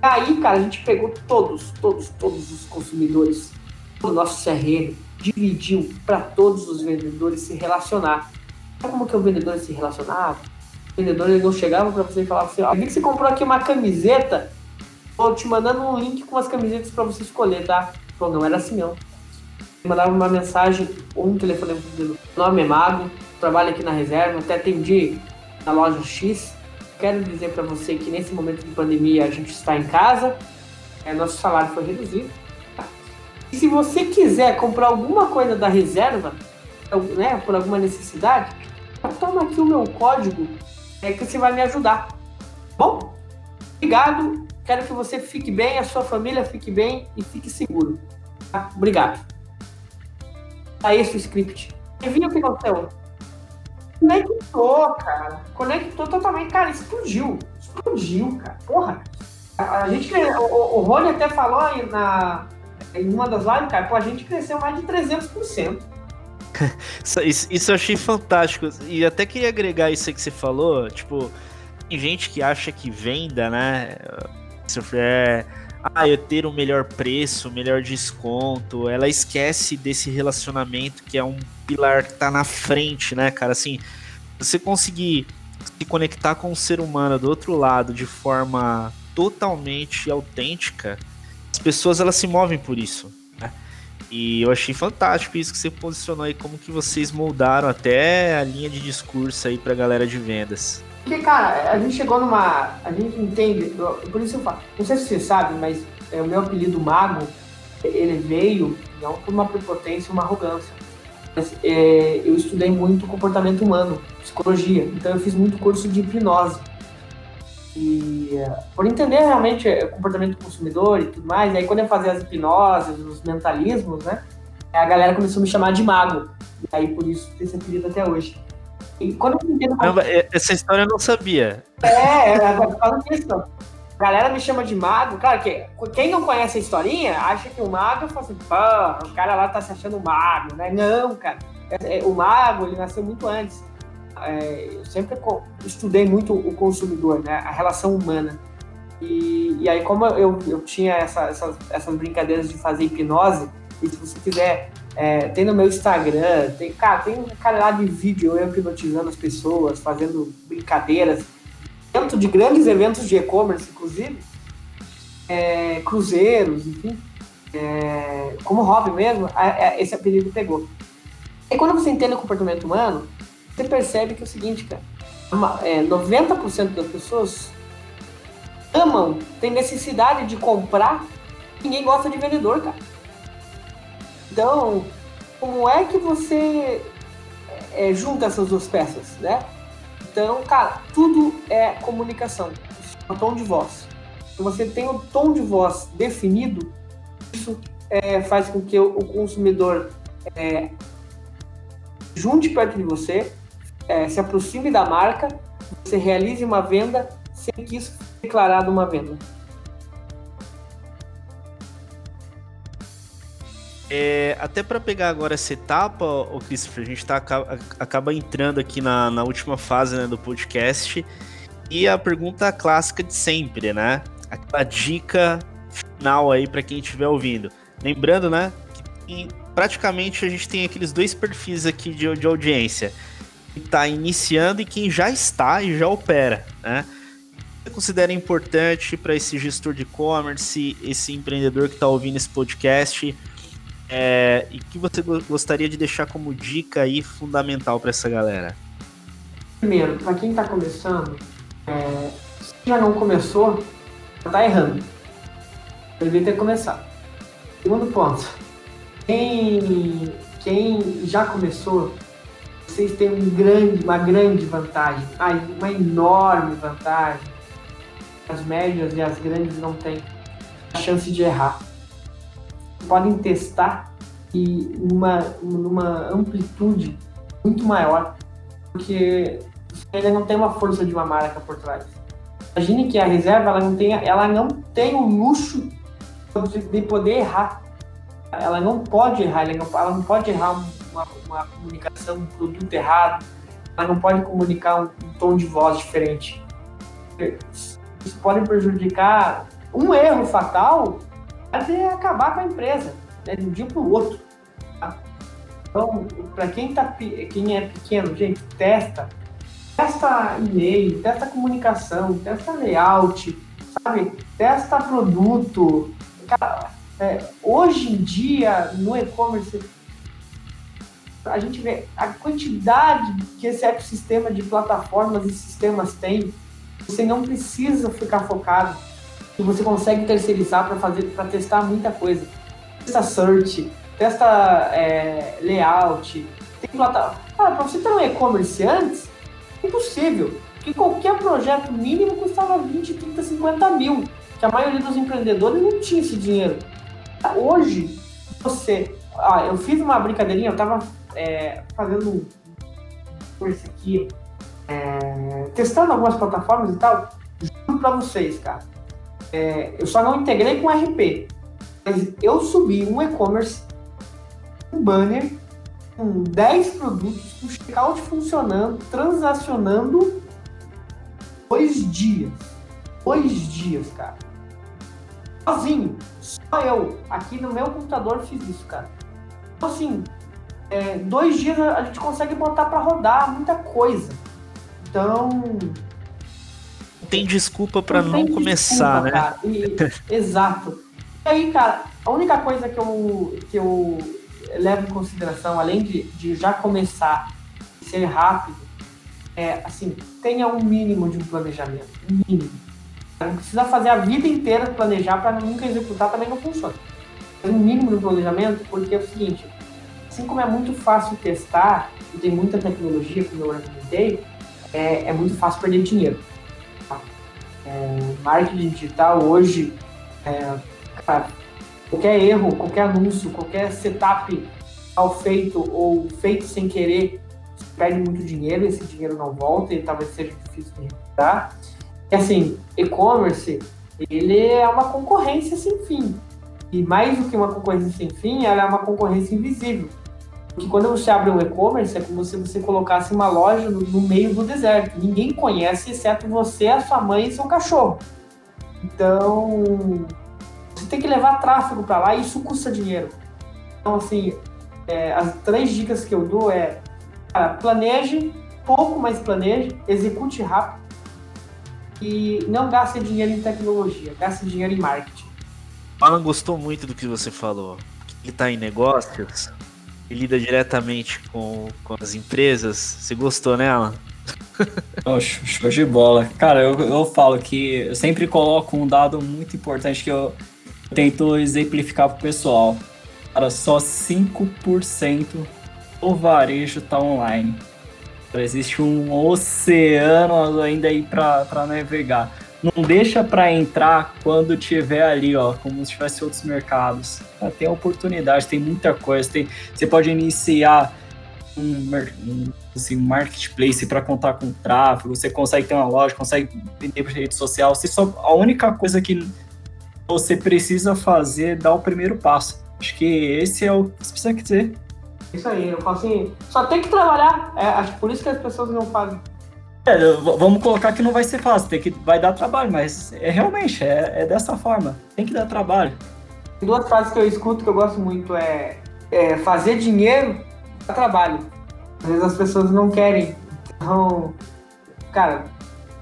Aí, cara, a gente pegou todos, todos, todos os consumidores do nosso CRM, dividiu para todos os vendedores se relacionar. Sabe como que o vendedor se relacionava? O vendedor ele não chegava para você e falava assim: ó, vi que você comprou aqui uma camiseta, tô te mandando um link com as camisetas para você escolher, tá? Pô, não era assim não. Mandava uma mensagem ou um telefone do nome é Mago, trabalho aqui na reserva, até atendi na loja X. Quero dizer para você que nesse momento de pandemia a gente está em casa, é, nosso salário foi reduzido. E se você quiser comprar alguma coisa da reserva, né, por alguma necessidade, toma aqui o meu código, é que você vai me ajudar. Bom, obrigado. Quero que você fique bem, a sua família fique bem e fique seguro. Tá? Obrigado. Tá esse o script. E viu que aconteceu? Conectou, cara. Conectou totalmente. Cara, explodiu. Explodiu, cara. Porra. A, gente. O, o Rony até falou aí na, em uma das lives, cara, pô, a gente cresceu mais de 300%.
isso, isso eu achei fantástico. E até queria agregar isso que você falou. Tipo, tem gente que acha que venda, né? É, ah, eu ter o um melhor preço, melhor desconto. Ela esquece desse relacionamento que é um pilar que tá na frente, né, cara? Assim, você conseguir se conectar com o ser humano do outro lado de forma totalmente autêntica, as pessoas elas se movem por isso. Né? E eu achei fantástico isso que você posicionou aí, como que vocês moldaram até a linha de discurso aí pra galera de vendas.
Porque, cara, a gente chegou numa. A gente entende. Por isso eu falo. Não sei se você sabe, mas é, o meu apelido Mago, ele veio não por uma prepotência, uma arrogância. Mas, é, eu estudei muito comportamento humano, psicologia. Então eu fiz muito curso de hipnose. E é, por entender realmente o comportamento do consumidor e tudo mais, aí quando eu fazia as hipnoses, os mentalismos, né? A galera começou a me chamar de mago. E aí por isso esse apelido até hoje.
E quando eu entendo. Caramba, essa história eu não sabia.
É, agora fala disso. A galera me chama de mago. Claro que quem não conhece a historinha acha que o mago fala assim, pô, o cara lá tá se achando mago, né? Não, cara. É, é, o mago, ele nasceu muito antes. É, eu sempre estudei muito o consumidor, né? A relação humana. E, e aí, como eu, eu tinha essa, essas, essas brincadeiras de fazer hipnose, e se você quiser é, tem no meu Instagram, tem, cara, tem um cara lá de vídeo eu hipnotizando as pessoas, fazendo brincadeiras, dentro de grandes eventos de e-commerce, inclusive, é, cruzeiros, enfim, é, como hobby mesmo, esse apelido pegou. E quando você entende o comportamento humano, você percebe que é o seguinte, cara, uma, 90% é, das pessoas amam, têm necessidade de comprar, ninguém gosta de vendedor, cara. Então, como é que você é, junta essas duas peças, né? Então, cara, tudo é comunicação, é o tom de voz. Se você tem o tom de voz definido, isso é, faz com que o, o consumidor é, junte perto de você, é, se aproxime da marca, você realize uma venda sem que isso seja declarado uma venda.
É, até para pegar agora essa etapa, o Christopher, a gente tá, acaba entrando aqui na, na última fase né, do podcast e a pergunta clássica de sempre, né? Aquela dica final aí para quem estiver ouvindo. Lembrando, né, que praticamente a gente tem aqueles dois perfis aqui de, de audiência. Quem está iniciando e quem já está e já opera, né? Você considera importante para esse gestor de e-commerce, esse empreendedor que está ouvindo esse podcast? É, e que você gostaria de deixar como dica aí fundamental para essa galera?
Primeiro, para quem está começando, é, se já não começou, está errando. Deveria ter começado. Segundo ponto, quem, quem já começou, vocês têm um grande, uma grande vantagem, uma enorme vantagem. As médias e as grandes não têm a chance de errar podem testar e numa, numa amplitude muito maior, porque ainda não tem uma força de uma marca por trás. Imagine que a reserva ela não tem, ela não tem o luxo de poder errar. Ela não pode errar, ela não, ela não pode errar uma, uma, comunicação, um produto errado, ela não pode comunicar um, um tom de voz diferente. Isso pode prejudicar um erro fatal é acabar com a empresa, né, de um dia para o outro. Tá? Então, para quem, tá, quem é pequeno, gente, testa. Testa e-mail, testa comunicação, testa layout, sabe? Testa produto. Cara, é, hoje em dia, no e-commerce, a gente vê a quantidade que esse ecossistema de plataformas e sistemas tem. Você não precisa ficar focado que você consegue terceirizar para fazer, para testar muita coisa. Testa search, testa é, layout, tem plataforma. Cara, para você ter um e-commerce antes, é impossível. Porque qualquer projeto mínimo custava 20, 30, 50 mil. Que a maioria dos empreendedores não tinha esse dinheiro. Hoje, você. Ah, eu fiz uma brincadeirinha, eu estava é, fazendo curso aqui, é, testando algumas plataformas e tal. Juro para vocês, cara é, eu só não integrei com RP, mas eu subi um e-commerce, um banner com 10 produtos, com checkout funcionando, transacionando dois dias. Dois dias, cara. Sozinho. Só eu. Aqui no meu computador fiz isso, cara. Então, assim, é, dois dias a gente consegue botar para rodar muita coisa. Então,
tem desculpa para não, não começar,
desculpa, né? E, exato. E aí, cara, a única coisa que eu, que eu levo em consideração, além de, de já começar e ser rápido, é assim, tenha um mínimo de um planejamento. Um mínimo. Não precisa fazer a vida inteira planejar para nunca executar, também não funciona. Um mínimo de um planejamento, porque é o seguinte, assim como é muito fácil testar e tem muita tecnologia, como eu argumentei, é, é muito fácil perder dinheiro. É, marketing digital hoje, é, cara, qualquer erro, qualquer anúncio, qualquer setup mal feito ou feito sem querer, perde muito dinheiro, esse dinheiro não volta e talvez seja difícil de recuperar. E assim, e-commerce, ele é uma concorrência sem fim. E mais do que uma concorrência sem fim, ela é uma concorrência invisível. Porque quando você abre um e-commerce, é como se você colocasse uma loja no, no, meio do deserto. Ninguém conhece, exceto você, a sua mãe e seu cachorro. Então, você tem que levar tráfego para lá e isso custa dinheiro. Então, assim, é, as três dicas que eu dou é, cara, planeje, pouco, mais planeje, execute rápido e não gaste dinheiro em tecnologia, gaste dinheiro em marketing.
Alan gostou muito do que você falou. Ele está em negócios, lida diretamente com, com as empresas. Você gostou, né, Alan?
Oh, show de bola. Cara, eu, eu falo que eu sempre coloco um dado muito importante que eu tento exemplificar pro pessoal. Cara, só 5% do varejo tá online. Existe um oceano ainda aí para navegar. Não deixa para entrar quando tiver ali, ó, como se tivesse outros mercados. Tem oportunidade, tem muita coisa. Tem, você pode iniciar um, assim, marketplace para contar com tráfego, você consegue ter uma loja, consegue vender para rede social. Você só, a única coisa que você precisa fazer é dar o primeiro passo. Acho que esse é o que você precisa dizer.
Isso aí, eu falo assim, só tem que trabalhar. É, acho por isso que as pessoas não fazem.
É, vamos colocar que não vai ser fácil, tem que, vai dar trabalho, mas é realmente, é, é dessa forma, tem que dar trabalho.
Duas frases que eu escuto que eu gosto muito é, é fazer dinheiro dá trabalho. Às vezes as pessoas não querem. Então, cara,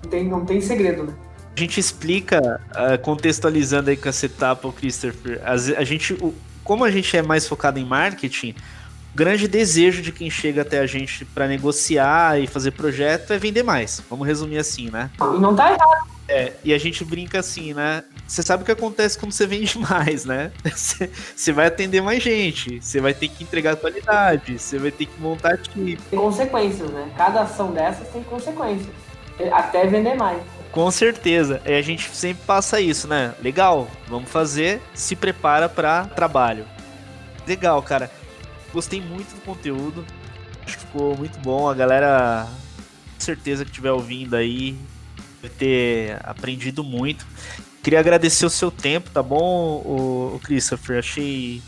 não tem, não tem segredo, né?
A gente explica, uh, contextualizando aí com essa etapa, Christopher, a, a gente, o, como a gente é mais focado em marketing, grande desejo de quem chega até a gente para negociar e fazer projeto é vender mais. Vamos resumir assim, né?
E não tá errado.
É, e a gente brinca assim, né? Você sabe o que acontece quando você vende mais, né? Você vai atender mais gente, você vai ter que entregar qualidade, você vai ter que montar time.
Tem consequências, né? Cada ação dessas tem consequências. Até vender mais.
Com certeza. E a gente sempre passa isso, né? Legal, vamos fazer, se prepara para trabalho. Legal, cara. Gostei muito do conteúdo. Acho que ficou muito bom. A galera, com certeza que estiver ouvindo aí, vai ter aprendido muito. Queria agradecer o seu tempo, tá bom, o, Christopher? Achei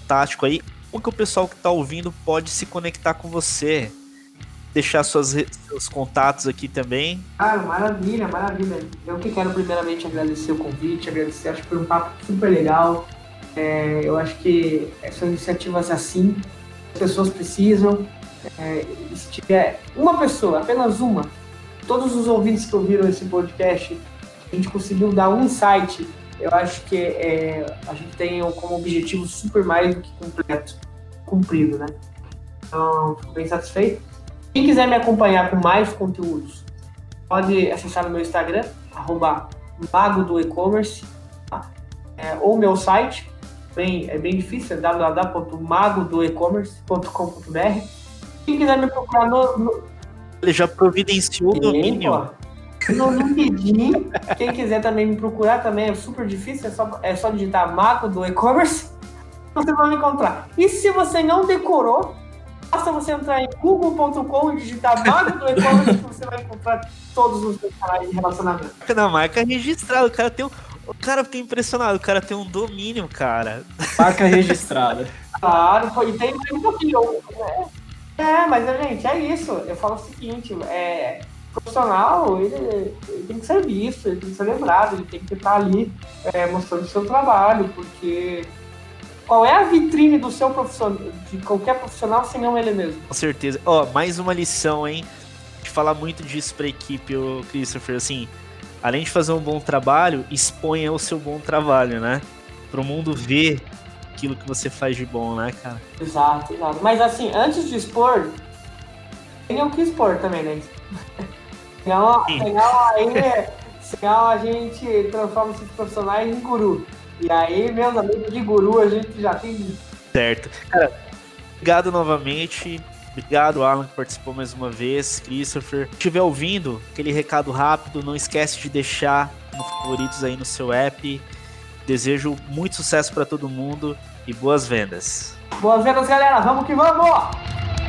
fantástico aí. Como que o pessoal que está ouvindo pode se conectar com você? Deixar suas, seus contatos aqui também.
Ah, maravilha, maravilha. Eu que quero primeiramente agradecer o convite, agradecer, acho que foi um papo super legal. É, eu acho que são iniciativas assim, as pessoas precisam. É, se tiver uma pessoa, apenas uma, todos os ouvintes que ouviram esse podcast, a gente conseguiu dar um insight, eu acho que é, a gente tem como objetivo super mais do que completo, cumprido, né? Então, fico bem satisfeito. Quem quiser me acompanhar com mais conteúdos, pode acessar o meu Instagram, arroba mago do e-commerce, tá? é, ou meu site, bem, é bem difícil, é www.magodoecommerce.com.br. Quem quiser me procurar no, no...
Ele já providenciou o domínio.
No LinkedIn, quem quiser também me procurar também é super difícil, é só, é só digitar Mago do e-commerce, você vai me encontrar. E se você não decorou, basta você entrar em google.com e digitar Mago do e-commerce, você vai encontrar todos os seus canais de relacionamento.
Na marca registrada, o cara tem um o cara fica impressionado, o cara tem um domínio, cara.
Marca registrada.
Claro, e tem um pouquinho. Né? É, mas, gente, é isso. Eu falo o seguinte, é, profissional, ele, ele, tem que ser visto, ele tem que ser lembrado, ele tem que estar ali é, mostrando o seu trabalho, porque qual é a vitrine do seu profissional, de qualquer profissional, se não ele mesmo?
Com certeza. Ó, oh, mais uma lição, hein? De falar muito disso pra equipe, o Christopher, assim além de fazer um bom trabalho, exponha o seu bom trabalho, né? Para o mundo ver aquilo que você faz de bom, né, cara?
Exato, exato. Mas assim, antes de expor, tem o que expor também, né? Senão, senão aí, senão a gente transforma esses profissionais em guru. E aí, meus amigos de guru, a gente já tem.
Certo. Cara, obrigado novamente. Obrigado, Alan, que participou mais uma vez. Christopher. Se estiver ouvindo, aquele recado rápido, não esquece de deixar nos favoritos aí no seu app. Desejo muito sucesso para todo mundo e boas vendas.
Boas vendas, galera. Vamos que vamos!